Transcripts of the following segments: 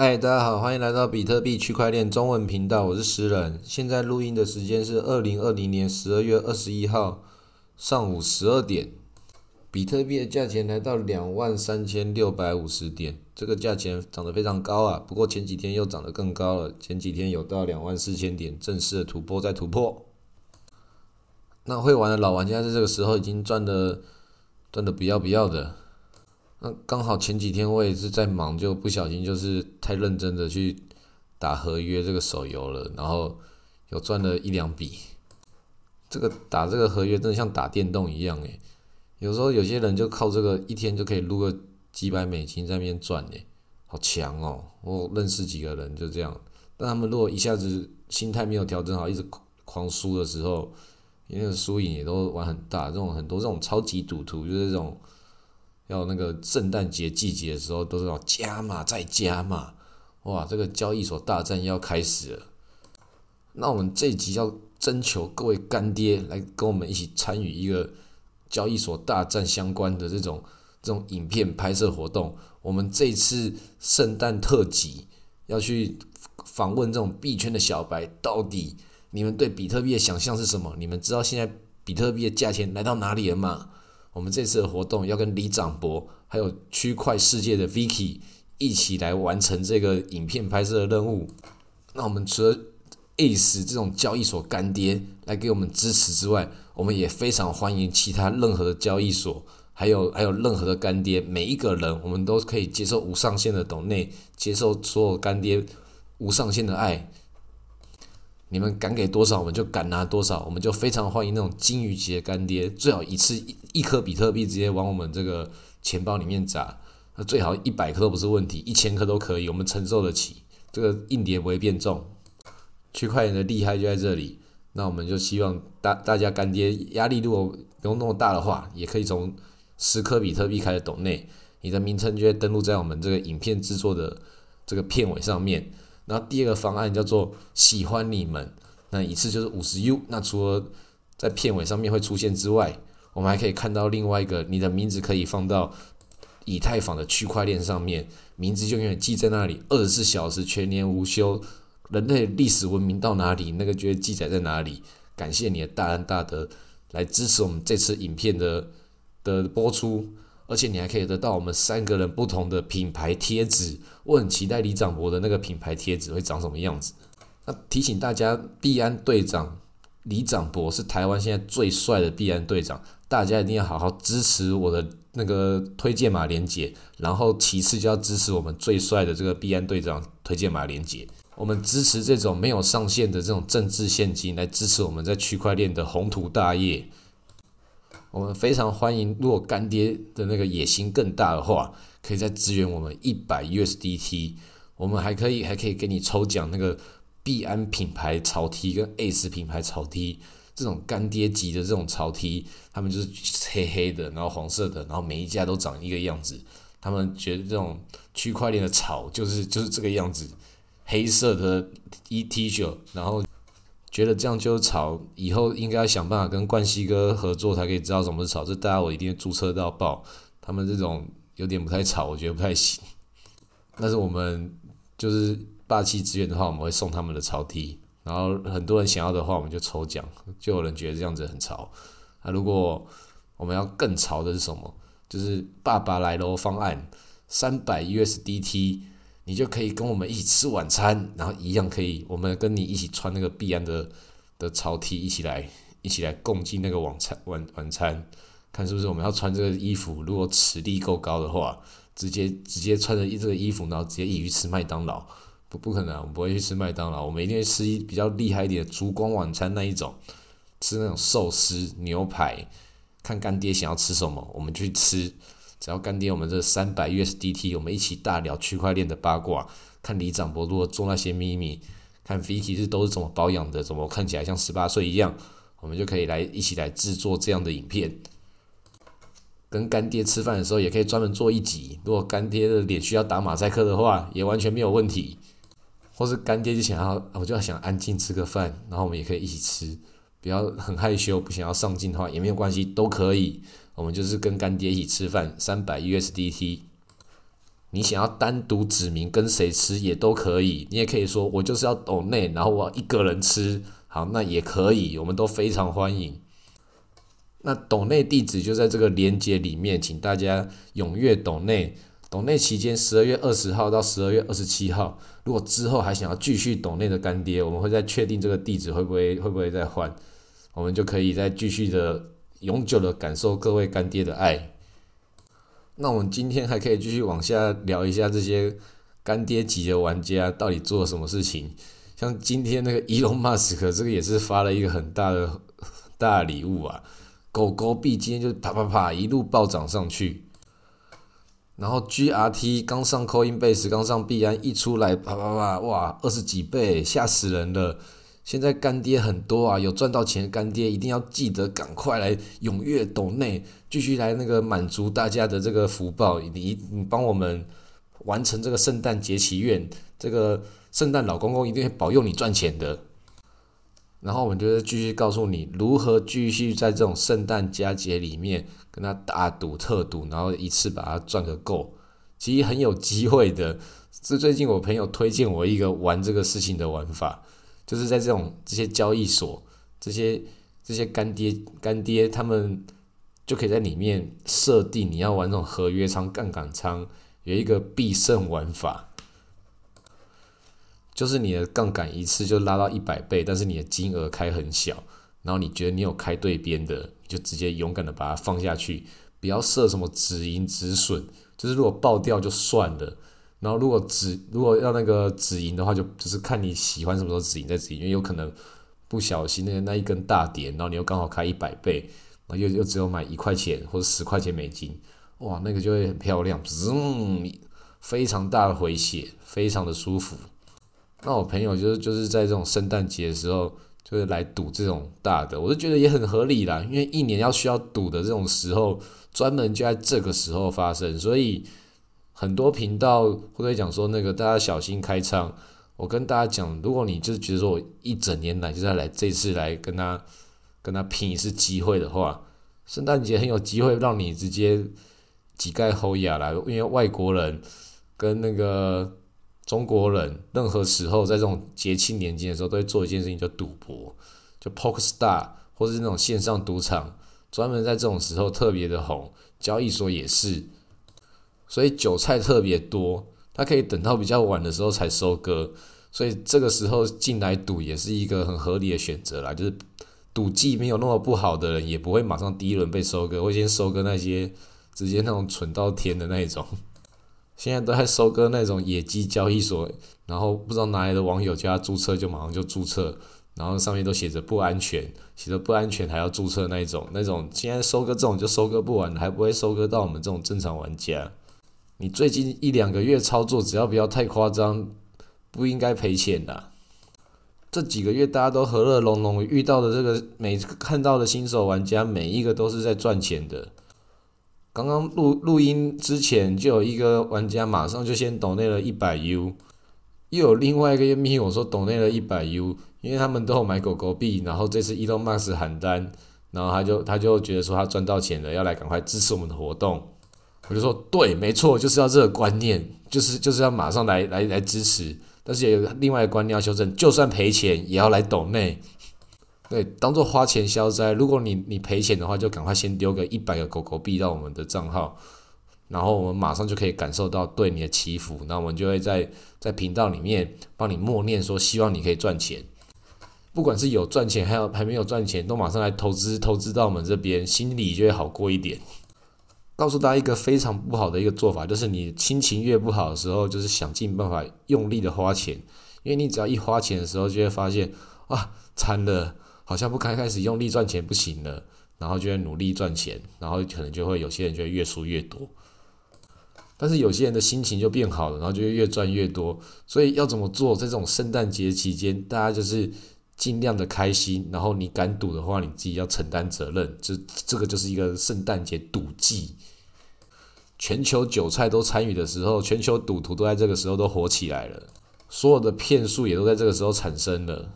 嗨，大家好，欢迎来到比特币区块链中文频道，我是石人。现在录音的时间是二零二零年十二月二十一号上午十二点，比特币的价钱来到两万三千六百五十点，这个价钱涨得非常高啊。不过前几天又涨得更高了，前几天有到两万四千点，正式的突破再突破。那会玩的老玩家在这个时候已经赚的赚的不要不要的。那刚好前几天我也是在忙，就不小心就是太认真的去打合约这个手游了，然后有赚了一两笔。这个打这个合约真的像打电动一样诶，有时候有些人就靠这个一天就可以撸个几百美金在那边赚诶，好强哦！我认识几个人就这样，但他们如果一下子心态没有调整好，一直狂输的时候，因为输赢也都玩很大，这种很多这种超级赌徒就是这种。要那个圣诞节季节的时候，都是要加码再加码，哇！这个交易所大战要开始了。那我们这集要征求各位干爹来跟我们一起参与一个交易所大战相关的这种这种影片拍摄活动。我们这次圣诞特辑要去访问这种币圈的小白，到底你们对比特币的想象是什么？你们知道现在比特币的价钱来到哪里了吗？我们这次的活动要跟李长博还有区块世界的 Vicky 一起来完成这个影片拍摄的任务。那我们除了 Ace 这种交易所干爹来给我们支持之外，我们也非常欢迎其他任何的交易所，还有还有任何的干爹，每一个人我们都可以接受无上限的懂内，接受所有干爹无上限的爱。你们敢给多少，我们就敢拿多少，我们就非常欢迎那种金鱼级的干爹，最好一次一一颗比特币直接往我们这个钱包里面砸，那最好一百颗都不是问题，一千颗都可以，我们承受得起，这个硬碟不会变重。区块链的厉害就在这里，那我们就希望大大家干爹压力如果不用那么大的话，也可以从十颗比特币开始抖内，你的名称就会登录在我们这个影片制作的这个片尾上面。然后第二个方案叫做喜欢你们，那一次就是五十 U。那除了在片尾上面会出现之外，我们还可以看到另外一个你的名字可以放到以太坊的区块链上面，名字就永远记在那里，二十四小时全年无休。人类历史文明到哪里，那个就会记载在哪里。感谢你的大恩大德来支持我们这次影片的的播出。而且你还可以得到我们三个人不同的品牌贴纸，我很期待李长博的那个品牌贴纸会长什么样子。那提醒大家，币安队长李长博是台湾现在最帅的币安队长，大家一定要好好支持我的那个推荐码连接，然后其次就要支持我们最帅的这个币安队长推荐码连接。我们支持这种没有上限的这种政治现金，来支持我们在区块链的宏图大业。我们非常欢迎，如果干爹的那个野心更大的话，可以再支援我们一百 USDT。我们还可以还可以给你抽奖那个币安品牌草 T 跟 Ace 品牌草 T 这种干爹级的这种草 T，他们就是黑黑的，然后黄色的，然后每一家都长一个样子。他们觉得这种区块链的草就是就是这个样子，黑色的 E T 恤，然后。觉得这样就是炒，以后应该要想办法跟冠希哥合作，才可以知道什么是炒。这大家我一定注册到爆。他们这种有点不太炒，我觉得不太行。但是我们就是霸气资源的话，我们会送他们的潮 T，然后很多人想要的话，我们就抽奖。就有人觉得这样子很潮。啊，如果我们要更潮的是什么？就是爸爸来喽方案，三百 USDT。你就可以跟我们一起吃晚餐，然后一样可以，我们跟你一起穿那个必安的的潮 T，一起来一起来共进那个晚餐晚晚餐，看是不是我们要穿这个衣服？如果实力够高的话，直接直接穿着这个衣服，然后直接一起去吃麦当劳？不不可能，我们不会去吃麦当劳，我们一定会吃一比较厉害一点的烛光晚餐那一种，吃那种寿司牛排，看干爹想要吃什么，我们去吃。只要干爹，我们这三百 USDT，我们一起大聊区块链的八卦，看李长博如果做那些秘密，看 Vicky 是都是怎么保养的，怎么看起来像十八岁一样，我们就可以来一起来制作这样的影片。跟干爹吃饭的时候，也可以专门做一集。如果干爹的脸需要打马赛克的话，也完全没有问题。或是干爹就想要，我就要想安静吃个饭，然后我们也可以一起吃，不要很害羞，不想要上镜的话也没有关系，都可以。我们就是跟干爹一起吃饭，三百 USDT。你想要单独指明跟谁吃也都可以，你也可以说我就是要抖内，然后我要一个人吃，好，那也可以，我们都非常欢迎。那抖内地址就在这个链接里面，请大家踊跃抖内。抖内期间，十二月二十号到十二月二十七号，如果之后还想要继续抖内的干爹，我们会再确定这个地址会不会会不会再换，我们就可以再继续的永久的感受各位干爹的爱。那我们今天还可以继续往下聊一下这些干爹级的玩家到底做了什么事情。像今天那个伊隆马斯克，这个也是发了一个很大的大礼物啊，狗狗币今天就啪啪啪一路暴涨上去。然后 GRT 刚上 Coinbase，刚上币安一出来，啪啪啪，哇，二十几倍，吓死人了！现在干爹很多啊，有赚到钱的干爹一定要记得赶快来踊跃抖内，继续来那个满足大家的这个福报，你你帮我们完成这个圣诞节祈愿，这个圣诞老公公一定会保佑你赚钱的。然后我们就是继续告诉你如何继续在这种圣诞佳节里面跟他大赌特赌，然后一次把它赚个够，其实很有机会的。是最近我朋友推荐我一个玩这个事情的玩法，就是在这种这些交易所，这些这些干爹干爹他们就可以在里面设定你要玩这种合约仓、杠杆仓，有一个必胜玩法。就是你的杠杆一次就拉到一百倍，但是你的金额开很小，然后你觉得你有开对边的，你就直接勇敢的把它放下去，不要设什么止盈止损，就是如果爆掉就算了，然后如果止如果要那个止盈的话，就就是看你喜欢什么时候止盈再止盈，因为有可能不小心那那一根大跌，然后你又刚好开一百倍，然后又又只有买一块钱或者十块钱美金，哇，那个就会很漂亮，嗯，非常大的回血，非常的舒服。那我朋友就是就是在这种圣诞节的时候，就是来赌这种大的，我就觉得也很合理啦，因为一年要需要赌的这种时候，专门就在这个时候发生，所以很多频道会不会讲说那个大家小心开仓？我跟大家讲，如果你就是觉得说我一整年来就是来这次来跟他跟他拼一次机会的话，圣诞节很有机会让你直接几盖后牙来，因为外国人跟那个。中国人任何时候在这种节庆年间的时候，都会做一件事情，叫赌博，就 Poker Star 或者是那种线上赌场，专门在这种时候特别的红。交易所也是，所以韭菜特别多，他可以等到比较晚的时候才收割，所以这个时候进来赌也是一个很合理的选择啦。就是赌技没有那么不好的人，也不会马上第一轮被收割，会先收割那些直接那种蠢到天的那一种。现在都在收割那种野鸡交易所，然后不知道哪来的网友叫他注册，就马上就注册，然后上面都写着不安全，写着不安全还要注册那一种，那种现在收割这种就收割不完，还不会收割到我们这种正常玩家。你最近一两个月操作，只要不要太夸张，不应该赔钱的。这几个月大家都和乐融融，遇到的这个每看到的新手玩家，每一个都是在赚钱的。刚刚录录音之前，就有一个玩家马上就先抖内了一百 U，又有另外一个密我说抖内了一百 U，因为他们都有买狗狗币，然后这次 Elon Musk 喊单，然后他就他就觉得说他赚到钱了，要来赶快支持我们的活动。我就说对，没错，就是要这个观念，就是就是要马上来来来支持，但是也有另外一个观念要修正，就算赔钱也要来抖内。对，当做花钱消灾。如果你你赔钱的话，就赶快先丢个一百个狗狗币到我们的账号，然后我们马上就可以感受到对你的祈福。那我们就会在在频道里面帮你默念说，希望你可以赚钱。不管是有赚钱还有还没有赚钱，都马上来投资投资到我们这边，心里就会好过一点。告诉大家一个非常不好的一个做法，就是你心情越不好的时候，就是想尽办法用力的花钱，因为你只要一花钱的时候，就会发现啊，惨了。好像不开开始用力赚钱不行了，然后就会努力赚钱，然后可能就会有些人就会越输越多，但是有些人的心情就变好了，然后就越赚越多。所以要怎么做？在这种圣诞节期间，大家就是尽量的开心，然后你敢赌的话，你自己要承担责任。这这个就是一个圣诞节赌技，全球韭菜都参与的时候，全球赌徒都在这个时候都火起来了，所有的骗术也都在这个时候产生了。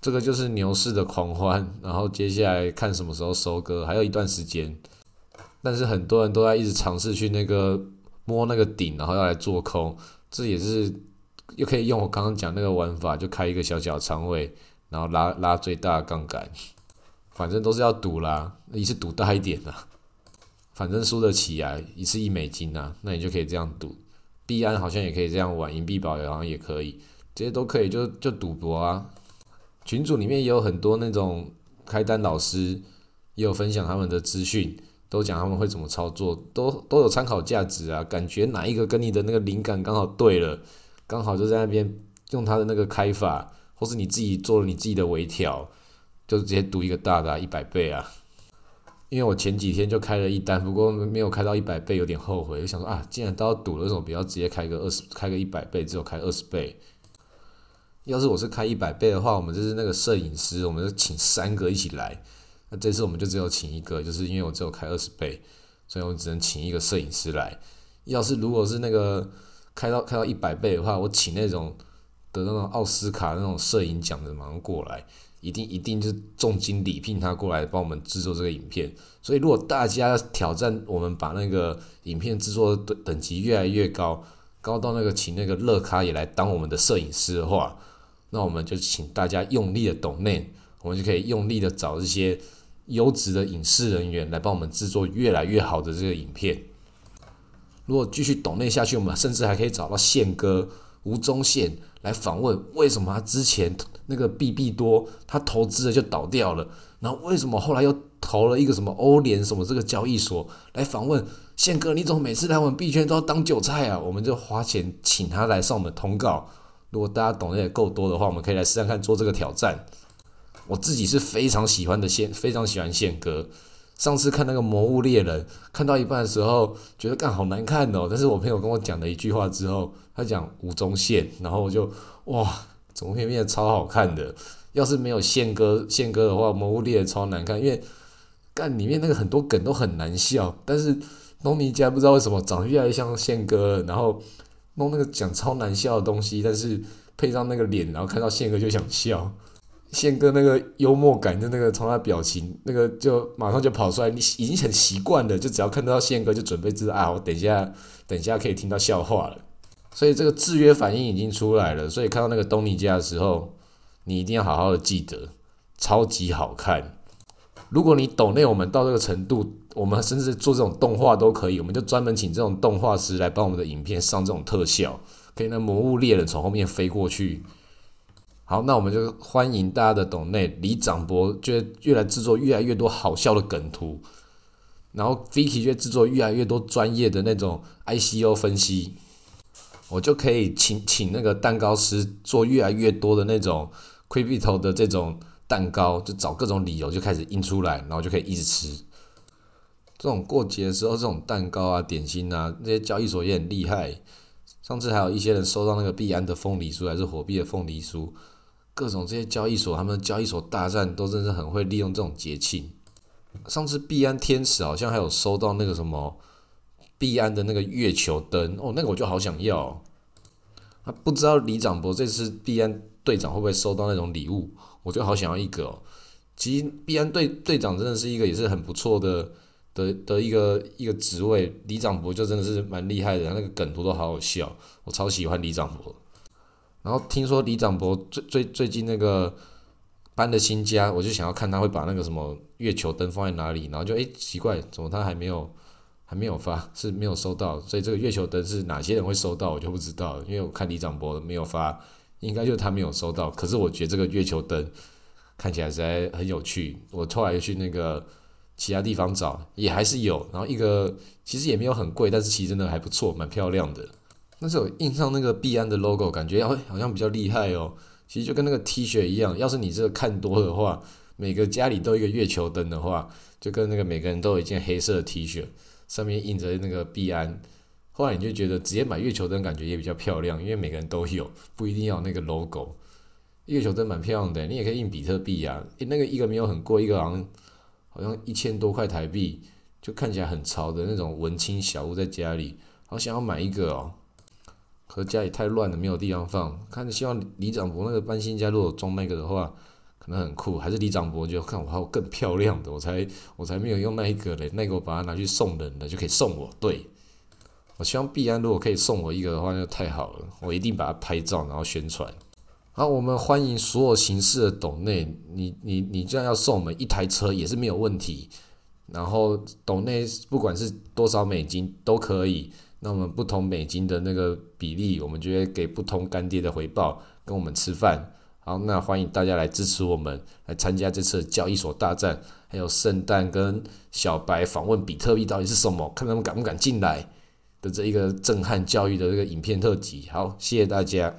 这个就是牛市的狂欢，然后接下来看什么时候收割，还有一段时间。但是很多人都在一直尝试去那个摸那个顶，然后要来做空，这也是又可以用我刚刚讲那个玩法，就开一个小小仓位，然后拉拉最大杠杆，反正都是要赌啦，一次赌大一点啦，反正输得起啊，一次一美金啊，那你就可以这样赌。币安好像也可以这样玩，银币宝好像也可以，这些都可以，就就赌博啊。群组里面也有很多那种开单老师，也有分享他们的资讯。都讲他们会怎么操作，都都有参考价值啊。感觉哪一个跟你的那个灵感刚好对了，刚好就在那边用他的那个开法，或是你自己做了你自己的微调，就直接赌一个大的一百倍啊。因为我前几天就开了一单，不过没有开到一百倍，有点后悔。就想说啊，既然都要赌了，为什么不要直接开个二十，开个一百倍，只有开二十倍？要是我是开一百倍的话，我们就是那个摄影师，我们就请三个一起来。那这次我们就只有请一个，就是因为我只有开二十倍，所以我只能请一个摄影师来。要是如果是那个开到开到一百倍的话，我请那种得那种奥斯卡那种摄影奖的马上过来，一定一定就是重金礼聘他过来帮我们制作这个影片。所以如果大家挑战我们把那个影片制作的等级越来越高，高到那个请那个乐咖也来当我们的摄影师的话，那我们就请大家用力的懂内。我们就可以用力的找这些优质的影视人员来帮我们制作越来越好的这个影片。如果继续懂内下去，我们甚至还可以找到宪哥吴宗宪来访问，为什么他之前那个币币多他投资了就倒掉了，然后为什么后来又投了一个什么欧联什么这个交易所来访问宪哥？你怎么每次来我们币圈都要当韭菜啊？我们就花钱请他来上我们通告。如果大家懂得也够多的话，我们可以来试试看做这个挑战。我自己是非常喜欢的宪，非常喜欢宪哥。上次看那个《魔物猎人》，看到一半的时候，觉得干好难看哦。但是我朋友跟我讲了一句话之后，他讲吴宗宪，然后我就哇，整部片变得超好看的。要是没有宪哥，宪哥的话，《魔物猎》超难看，因为干里面那个很多梗都很难笑。但是东尼家不知道为什么长得越来越像宪哥，然后弄那个讲超难笑的东西，但是配上那个脸，然后看到宪哥就想笑。宪哥那个幽默感，就那个从他表情，那个就马上就跑出来。你已经很习惯了，就只要看到宪哥就准备知道啊，我等一下，等一下可以听到笑话了。所以这个制约反应已经出来了。所以看到那个东尼家的时候，你一定要好好的记得，超级好看。如果你懂内我们到这个程度，我们甚至做这种动画都可以，我们就专门请这种动画师来帮我们的影片上这种特效，可以那魔物猎人从后面飞过去。好，那我们就欢迎大家的懂内李长博，就越来制作越来越多好笑的梗图，然后 Vicky 就制作越来越多专业的那种 ICO 分析，我就可以请请那个蛋糕师做越来越多的那种 Crypto 的这种蛋糕，就找各种理由就开始印出来，然后就可以一直吃。这种过节的时候，这种蛋糕啊、点心啊，那些交易所也很厉害。上次还有一些人收到那个币安的凤梨酥，还是火币的凤梨酥。各种这些交易所，他们交易所大战都真是很会利用这种节庆。上次币安天使好像还有收到那个什么币安的那个月球灯哦，那个我就好想要。啊，不知道李长博这次币安队长会不会收到那种礼物？我就好想要一个哦。其实币安队队长真的是一个也是很不错的的的一个一个职位，李长博就真的是蛮厉害的，那个梗图都好好笑，我超喜欢李长博。然后听说李长博最最最近那个搬了新家，我就想要看他会把那个什么月球灯放在哪里，然后就诶奇怪，怎么他还没有没有发，是没有收到，所以这个月球灯是哪些人会收到，我就不知道，因为我看李长博没有发，应该就是他没有收到。可是我觉得这个月球灯看起来实在很有趣，我后来去那个其他地方找，也还是有，然后一个其实也没有很贵，但是其实真的还不错，蛮漂亮的。那是我印上那个币安的 logo，感觉好好像比较厉害哦。其实就跟那个 T 恤一样，要是你这个看多的话，每个家里都一个月球灯的话，就跟那个每个人都有一件黑色的 T 恤，上面印着那个币安。后来你就觉得直接买月球灯感觉也比较漂亮，因为每个人都有，不一定要那个 logo。月球灯蛮漂亮的，你也可以印比特币啊。那个一个没有很贵，一个好像好像一千多块台币，就看起来很潮的那种文青小屋在家里，好想要买一个哦。可是家里太乱了，没有地方放。看着希望李长博那个搬新家，如果装那个的话，可能很酷。还是李长博就看我还有更漂亮的，我才我才没有用那一个嘞。那个我把它拿去送人的，就可以送我。对，我希望币安如果可以送我一个的话，那就太好了，我一定把它拍照然后宣传。好，我们欢迎所有形式的董内，你你你这样要送我们一台车也是没有问题。然后董内不管是多少美金都可以，那我们不同美金的那个比例，我们就会给不同干爹的回报，跟我们吃饭。好，那欢迎大家来支持我们，来参加这次交易所大战，还有圣诞跟小白访问比特币到底是什么，看他们敢不敢进来的这一个震撼教育的这个影片特辑。好，谢谢大家。